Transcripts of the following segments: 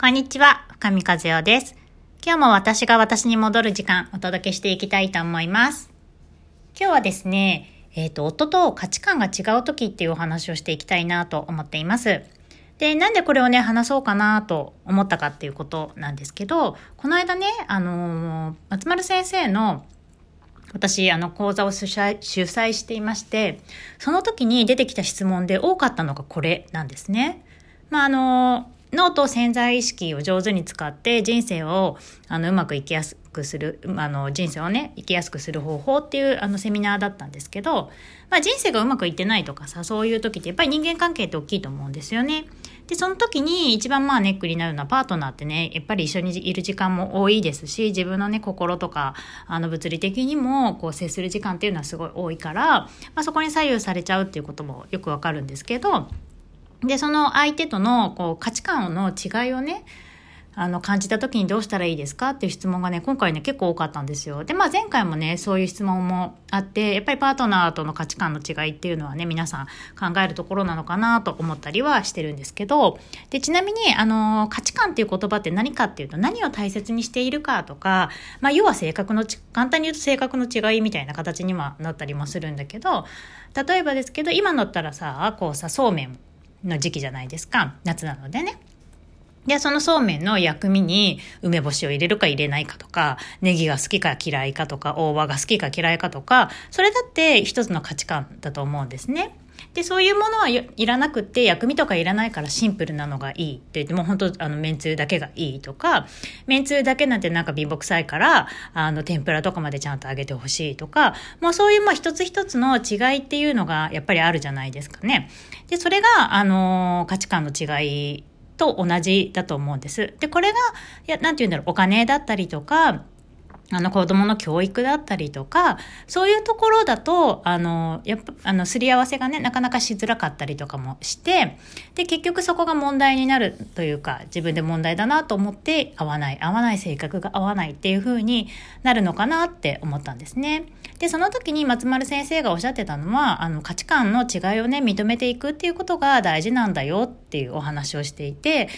こんにちは、深見和代です。今日も私が私に戻る時間お届けしていきたいと思います。今日はですね、えっ、と、夫と価値観が違う時っていうお話をしていきたいなと思っています。で、なんでこれをね、話そうかなと思ったかっていうことなんですけど、この間ね、あのー松丸先生の私、あの、講座を主催していまして、その時に出てきた質問で多かったのがこれなんですね。まあ、あの、脳と潜在意識を上手に使って人生をあのうまく生きやすくする、あの人生をね、生きやすくする方法っていうあのセミナーだったんですけど、まあ人生がうまくいってないとかさ、そういう時ってやっぱり人間関係って大きいと思うんですよね。で、その時に一番まあネックになるのはパートナーってね、やっぱり一緒にいる時間も多いですし、自分のね、心とか、あの物理的にもこう接する時間っていうのはすごい多いから、まあそこに左右されちゃうっていうこともよくわかるんですけど、で、その相手とのこう価値観の違いをね、あの感じた時にどうしたらいいですかっていう質問がね、今回ね結構多かったんですよ。で、まあ前回もね、そういう質問もあって、やっぱりパートナーとの価値観の違いっていうのはね、皆さん考えるところなのかなと思ったりはしてるんですけど、で、ちなみに、あの、価値観っていう言葉って何かっていうと、何を大切にしているかとか、まあ要は性格のち、簡単に言うと性格の違いみたいな形にはなったりもするんだけど、例えばですけど、今だったらさ、こうさ、そうめんの時期じゃないですか。夏なのでね。で、そのそうめんの薬味に梅干しを入れるか入れないかとか、ネギが好きか嫌いかとか、大葉が好きか嫌いかとか、それだって一つの価値観だと思うんですね。で、そういうものはいらなくって、薬味とかいらないからシンプルなのがいいって言って、もう本当あの、めんつゆだけがいいとか、めんつゆだけなんてなんか貧乏臭いから、あの、天ぷらとかまでちゃんと揚げてほしいとか、もうそういうまあ一つ一つの違いっていうのがやっぱりあるじゃないですかね。で、それが、あの、価値観の違いと同じだと思うんです。で、これが、いや、なんて言うんだろう、お金だったりとか、あの子供の教育だったりとか、そういうところだと、あの、やっぱ、あの、すり合わせがね、なかなかしづらかったりとかもして、で、結局そこが問題になるというか、自分で問題だなと思って、合わない、合わない性格が合わないっていう風になるのかなって思ったんですね。で、その時に松丸先生がおっしゃってたのは、あの、価値観の違いをね、認めていくっていうことが大事なんだよっていうお話をしていて、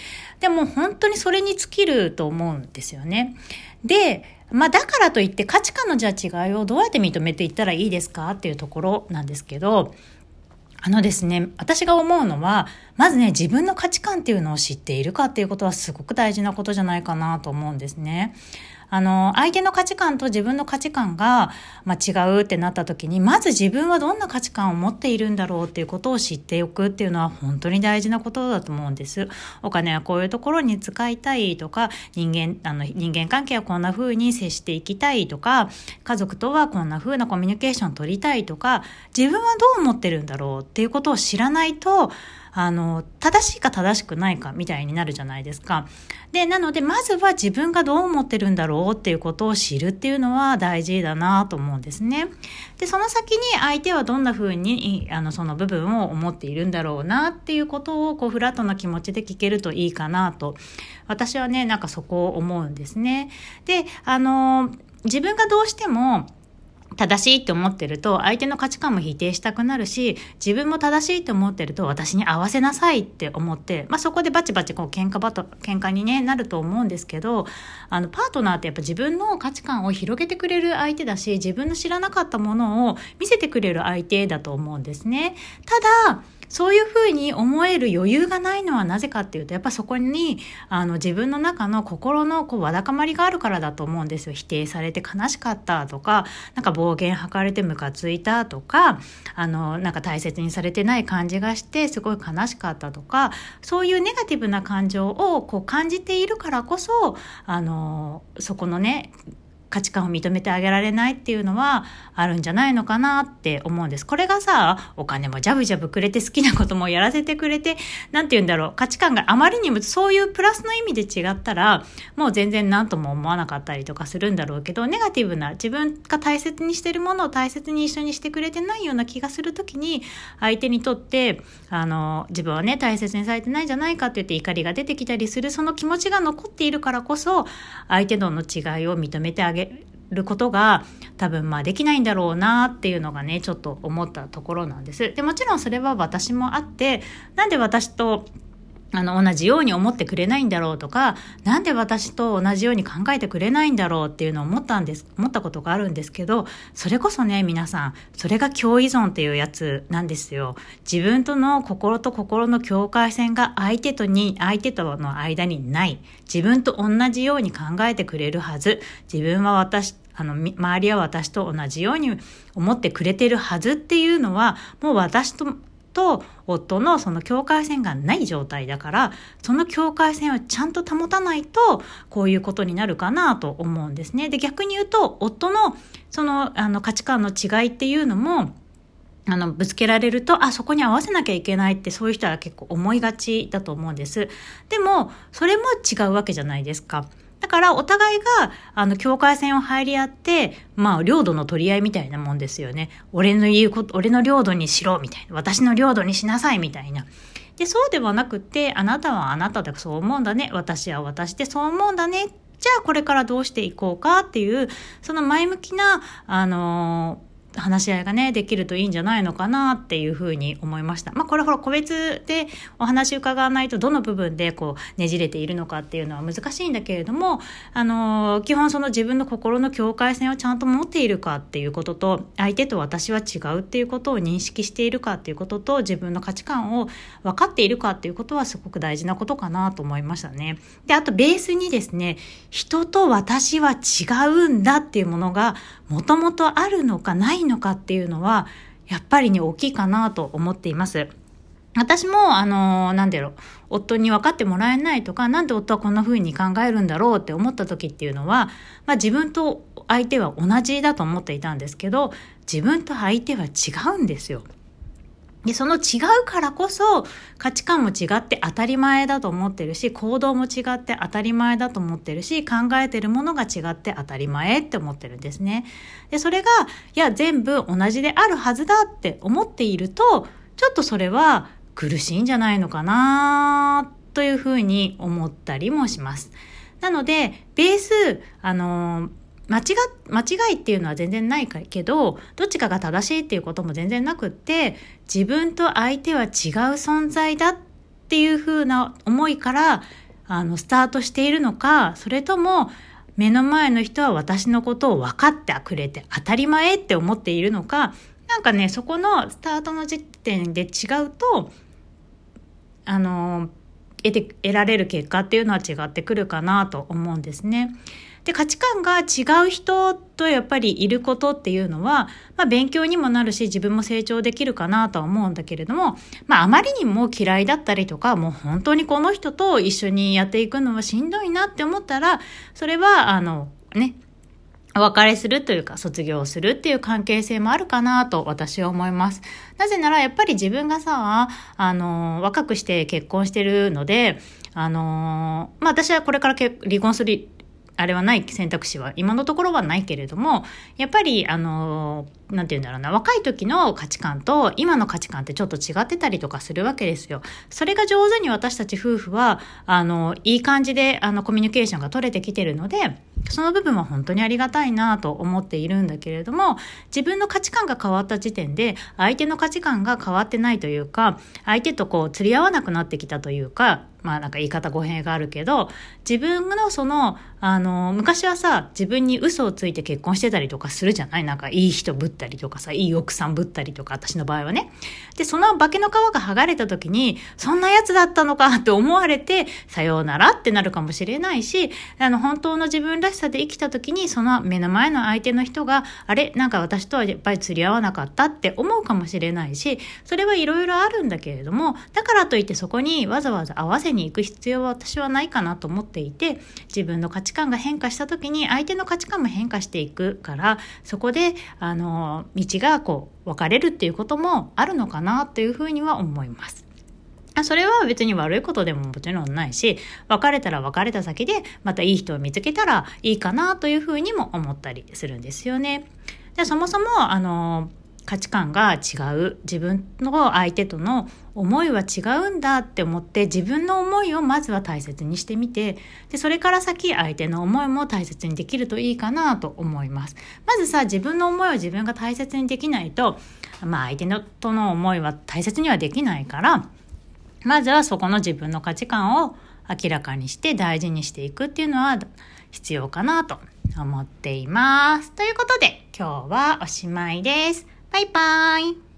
でも本当にそれに尽きると思うんですよね。で、まあだからといって価値観のじゃあ違いをどうやって認めていったらいいですかっていうところなんですけど、あのですね、私が思うのは、まずね、自分の価値観っていうのを知っているかっていうことはすごく大事なことじゃないかなと思うんですね。あの、相手の価値観と自分の価値観が、まあ、違うってなった時に、まず自分はどんな価値観を持っているんだろうっていうことを知っておくっていうのは本当に大事なことだと思うんです。お金はこういうところに使いたいとか、人間、あの、人間関係はこんな風に接していきたいとか、家族とはこんな風なコミュニケーションを取りたいとか、自分はどう思ってるんだろうっていうことを知らないと、あの、正しいか正しくないかみたいになるじゃないですか。で、なので、まずは自分がどう思ってるんだろうっていうことを知るっていうのは大事だなと思うんですね。で、その先に相手はどんな風に、あの、その部分を思っているんだろうなっていうことを、こう、フラットな気持ちで聞けるといいかなと。私はね、なんかそこを思うんですね。で、あの、自分がどうしても、正しいって思ってると相手の価値観も否定したくなるし自分も正しいって思ってると私に合わせなさいって思って、まあ、そこでバチバチこう喧嘩バト喧嘩に、ね、なると思うんですけどあのパートナーってやっぱ自分の価値観を広げてくれる相手だし自分の知らなかったものを見せてくれる相手だと思うんですね。ただそういうふうに思える余裕がないのはなぜかっていうと、やっぱそこに、あの、自分の中の心のこう、わだかまりがあるからだと思うんですよ。否定されて悲しかったとか、なんか暴言吐かれてムカついたとか、あの、なんか大切にされてない感じがして、すごい悲しかったとか、そういうネガティブな感情をこう感じているからこそ、あの、そこのね、価値観を認めてあげられないっていうのはあるんじゃないのかなって思うんです。これがさ、お金もジャブジャブくれて好きなこともやらせてくれて、なんて言うんだろう、価値観があまりにもそういうプラスの意味で違ったら、もう全然何とも思わなかったりとかするんだろうけど、ネガティブな自分が大切にしてるものを大切に一緒にしてくれてないような気がするときに、相手にとって、あの、自分はね、大切にされてないじゃないかって言って怒りが出てきたりする、その気持ちが残っているからこそ、相手との違いを認めてあげげることが多分まあできないんだろうなっていうのがねちょっと思ったところなんです。でもちろんそれは私もあってなんで私とあの、同じように思ってくれないんだろうとか、なんで私と同じように考えてくれないんだろうっていうのを思ったんです、思ったことがあるんですけど、それこそね、皆さん、それが共依存っていうやつなんですよ。自分との心と心の境界線が相手とに、相手との間にない。自分と同じように考えてくれるはず。自分は私、あの、周りは私と同じように思ってくれてるはずっていうのは、もう私とと夫のその境界線がない状態だからその境界線をちゃんと保たないとこういうことになるかなと思うんですね。で逆に言うと夫のそのあの価値観の違いっていうのもあの、ぶつけられると、あ、そこに合わせなきゃいけないってそういう人は結構思いがちだと思うんです。でも、それも違うわけじゃないですか。だからお互いが、あの、境界線を入り合って、まあ、領土の取り合いみたいなもんですよね。俺の言うこと、俺の領土にしろ、みたいな。私の領土にしなさい、みたいな。で、そうではなくて、あなたはあなたでそう思うんだね。私は私でそう思うんだね。じゃあこれからどうしていこうかっていう、その前向きな、あのー話し合いがね、できるといいんじゃないのかなっていうふうに思いました。まあこれほら個別でお話伺わないとどの部分でこうねじれているのかっていうのは難しいんだけれども、あの、基本その自分の心の境界線をちゃんと持っているかっていうことと、相手と私は違うっていうことを認識しているかっていうことと、自分の価値観を分かっているかっていうことはすごく大事なことかなと思いましたね。で、あとベースにですね、人と私は違うんだっていうものがもともとあるのかないのかっていうのは、やっぱりね、大きいかなと思っています。私も、あの、なんだろう、夫に分かってもらえないとか、なんで夫はこんな風に考えるんだろうって思った時っていうのは、まあ自分と相手は同じだと思っていたんですけど、自分と相手は違うんですよ。で、その違うからこそ価値観も違って当たり前だと思ってるし、行動も違って当たり前だと思ってるし、考えてるものが違って当たり前って思ってるんですね。で、それが、いや、全部同じであるはずだって思っていると、ちょっとそれは苦しいんじゃないのかなというふうに思ったりもします。なので、ベース、あのー間違間違いっていうのは全然ないけどどっちかが正しいっていうことも全然なくって自分と相手は違う存在だっていうふうな思いからあのスタートしているのかそれとも目の前の人は私のことを分かってくれて当たり前って思っているのかなんかねそこのスタートの時点で違うとあの得て得られる結果っていうのは違ってくるかなと思うんですね。で、価値観が違う人とやっぱりいることっていうのは、まあ勉強にもなるし自分も成長できるかなとは思うんだけれども、まああまりにも嫌いだったりとか、もう本当にこの人と一緒にやっていくのはしんどいなって思ったら、それはあの、ね、お別れするというか卒業するっていう関係性もあるかなと私は思います。なぜならやっぱり自分がさ、あの、若くして結婚してるので、あの、まあ私はこれから離婚するあれはない選択肢は今のところはないけれども、やっぱり、あの、なんて言うんだろうな、若い時の価値観と今の価値観ってちょっと違ってたりとかするわけですよ。それが上手に私たち夫婦は、あの、いい感じで、あの、コミュニケーションが取れてきてるので、その部分は本当にありがたいなと思っているんだけれども、自分の価値観が変わった時点で、相手の価値観が変わってないというか、相手とこう、釣り合わなくなってきたというか、まあなんか言い方語弊があるけど、自分のその、あの、昔はさ、自分に嘘をついて結婚してたりとかするじゃない？なんかいい人ぶったりとかさ、いい奥さんぶったりとか、私の場合はね。で、その化けの皮が剥がれた時に、そんなやつだったのかって思われて、さようならってなるかもしれないし、あの、本当の自分らしさで生きた時に、その目の前の相手の人が、あれ？なんか私とはやっぱり釣り合わなかったって思うかもしれないし、それはいろいろあるんだけれども、だからといってそこにわざわざ合わせせに行く必要は私はないかなと思っていて自分の価値観が変化した時に相手の価値観も変化していくからそこであの道がこう分かれるっていうこともあるのかなというふうには思います。それは別に悪いことでももちろんないし、別れたら別れた先でまたいい人を見つけたらいいかなというふうにも思ったりするんですよね。でそもそも、あの、価値観が違う自分の相手との思いは違うんだって思って自分の思いをまずは大切にしてみてでそれから先相手の思いも大切にできるといいかなと思いますまずさ自分の思いを自分が大切にできないとまあ相手のとの思いは大切にはできないからまずはそこの自分の価値観を明らかにして大事にしていくっていうのは必要かなと思っています。ということで今日はおしまいです。バイバイ。